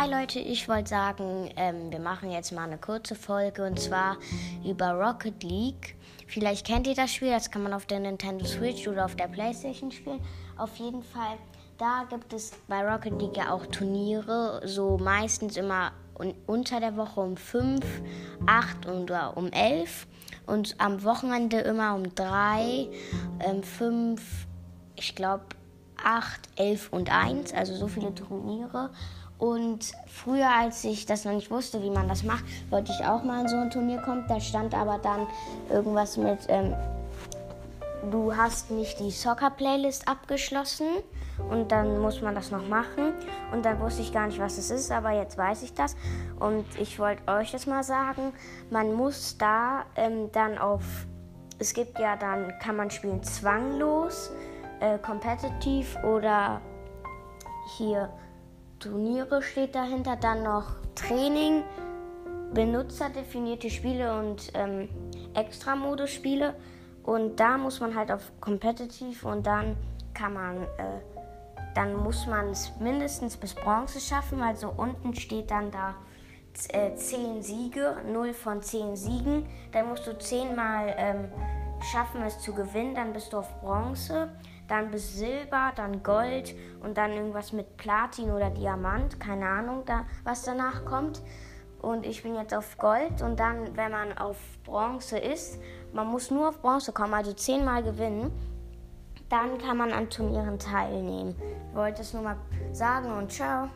Hi Leute, ich wollte sagen, ähm, wir machen jetzt mal eine kurze Folge und zwar über Rocket League. Vielleicht kennt ihr das Spiel, das kann man auf der Nintendo Switch oder auf der Playstation spielen. Auf jeden Fall, da gibt es bei Rocket League ja auch Turniere, so meistens immer un unter der Woche um 5, 8 oder um 11 und am Wochenende immer um 3, ähm, 5, ich glaube 8, 11 und 1, also so viele Turniere. Und früher, als ich das noch nicht wusste, wie man das macht, wollte ich auch mal in so ein Turnier kommen. Da stand aber dann irgendwas mit, ähm, du hast nicht die Soccer-Playlist abgeschlossen und dann muss man das noch machen. Und dann wusste ich gar nicht, was es ist, aber jetzt weiß ich das. Und ich wollte euch das mal sagen, man muss da ähm, dann auf, es gibt ja dann, kann man spielen zwanglos, äh, competitive oder hier Turniere steht dahinter, dann noch Training, benutzerdefinierte Spiele und ähm, Extra-Modus-Spiele. Und da muss man halt auf Competitive und dann kann man, äh, dann muss man es mindestens bis Bronze schaffen. Also unten steht dann da äh, 10 Siege, 0 von 10 Siegen. Dann musst du 10 Mal ähm, schaffen, es zu gewinnen, dann bist du auf Bronze dann bis Silber, dann Gold und dann irgendwas mit Platin oder Diamant, keine Ahnung, da, was danach kommt. Und ich bin jetzt auf Gold und dann, wenn man auf Bronze ist, man muss nur auf Bronze kommen, also zehnmal gewinnen, dann kann man an Turnieren teilnehmen. Ich wollte es nur mal sagen und ciao.